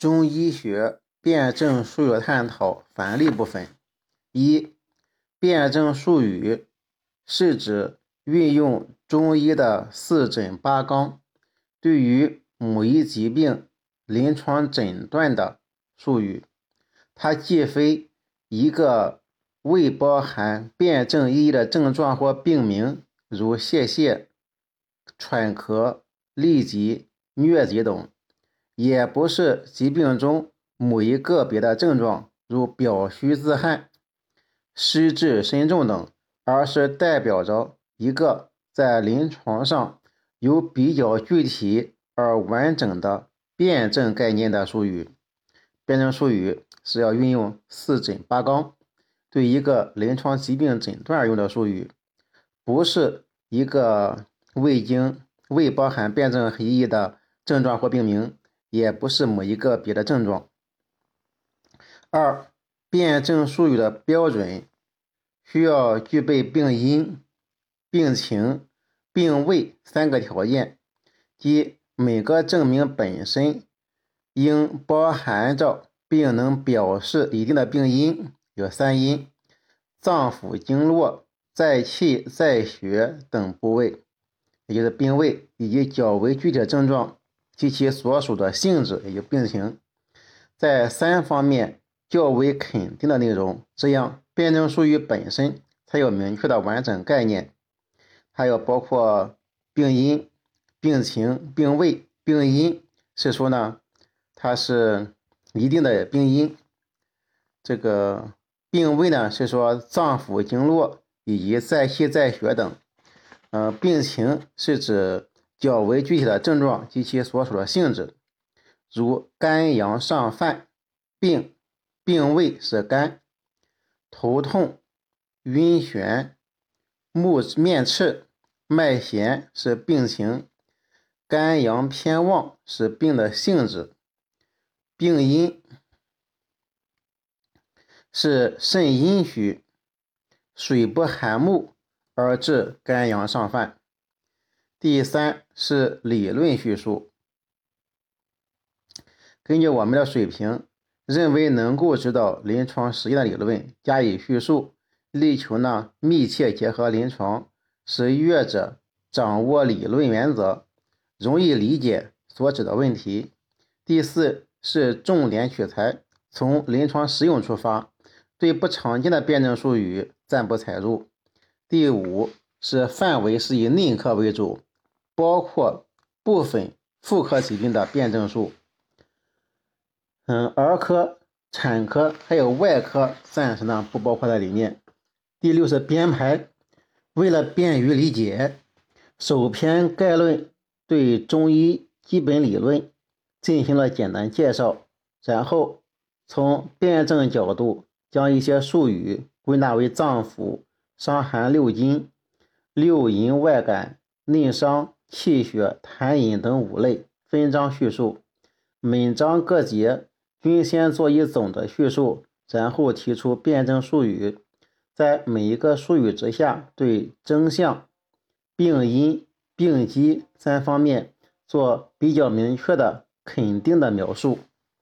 中医学辩证术语探讨范例部分：一、辩证术语是指运用中医的四诊八纲，对于某一疾病临床诊断的术语。它既非一个未包含辩证意义的症状或病名，如泄泻、喘咳、痢疾、疟疾等。也不是疾病中某一个别的症状，如表虚自汗、湿滞身重等，而是代表着一个在临床上有比较具体而完整的辩证概念的术语。辩证术语是要运用四诊八纲，对一个临床疾病诊断用的术语，不是一个未经未包含辩证意义的症状或病名。也不是某一个别的症状。二、辩证术语的标准需要具备病因、病情、病位三个条件，即每个证明本身应包含着并能表示一定的病因，有三因：脏腑经络、在气在血等部位，也就是病位，以及较为具体的症状。及其所属的性质以及病情，在三方面较为肯定的内容，这样辩证术语本身才有明确的完整概念。还有包括病因、病情、病位。病因是说呢，它是一定的病因。这个病位呢是说脏腑经络以及在气在血等。呃，病情是指。较为具体的症状及其所属的性质，如肝阳上犯，病病位是肝；头痛、晕眩、目面赤、脉弦是病情；肝阳偏旺是病的性质；病因是肾阴虚、水不含木而致肝阳上犯。第三是理论叙述，根据我们的水平，认为能够知道临床实践的理论加以叙述，力求呢密切结合临床，使阅者掌握理论原则，容易理解所指的问题。第四是重点取材，从临床实用出发，对不常见的辩证术语暂不采入。第五是范围是以内科为主。包括部分妇科疾病的辩证术，嗯，儿科、产科还有外科暂时呢不包括在里面。第六是编排，为了便于理解，首篇概论对中医基本理论进行了简单介绍，然后从辩证角度将一些术语归纳为脏腑、伤寒六经、六淫外感、内伤。气血、痰饮等五类分章叙述，每章各节均先做一总的叙述，然后提出辩证术语，在每一个术语之下，对征象、病因、病机三方面做比较明确的、肯定的描述。